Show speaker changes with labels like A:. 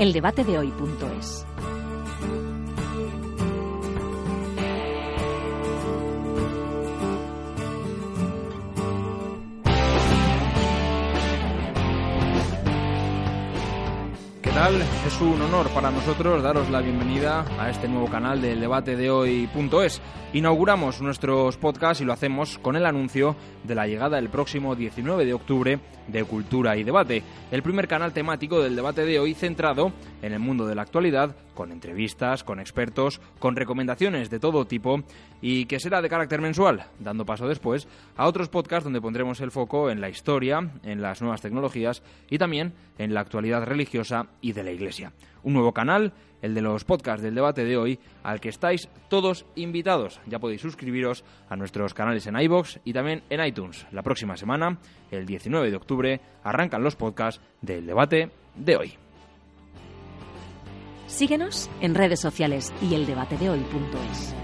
A: eldebate de
B: Es un honor para nosotros daros la bienvenida a este nuevo canal del debate de hoy.es. Inauguramos nuestros podcasts y lo hacemos con el anuncio de la llegada el próximo 19 de octubre de Cultura y Debate, el primer canal temático del debate de hoy centrado en el mundo de la actualidad, con entrevistas, con expertos, con recomendaciones de todo tipo y que será de carácter mensual, dando paso después a otros podcasts donde pondremos el foco en la historia, en las nuevas tecnologías y también en la actualidad religiosa y de la Iglesia. Un nuevo canal, el de los podcasts del debate de hoy, al que estáis todos invitados. Ya podéis suscribiros a nuestros canales en iBox y también en iTunes. La próxima semana, el 19 de octubre, arrancan los podcasts del debate de hoy.
A: Síguenos en redes sociales y eldebatedehoy.es.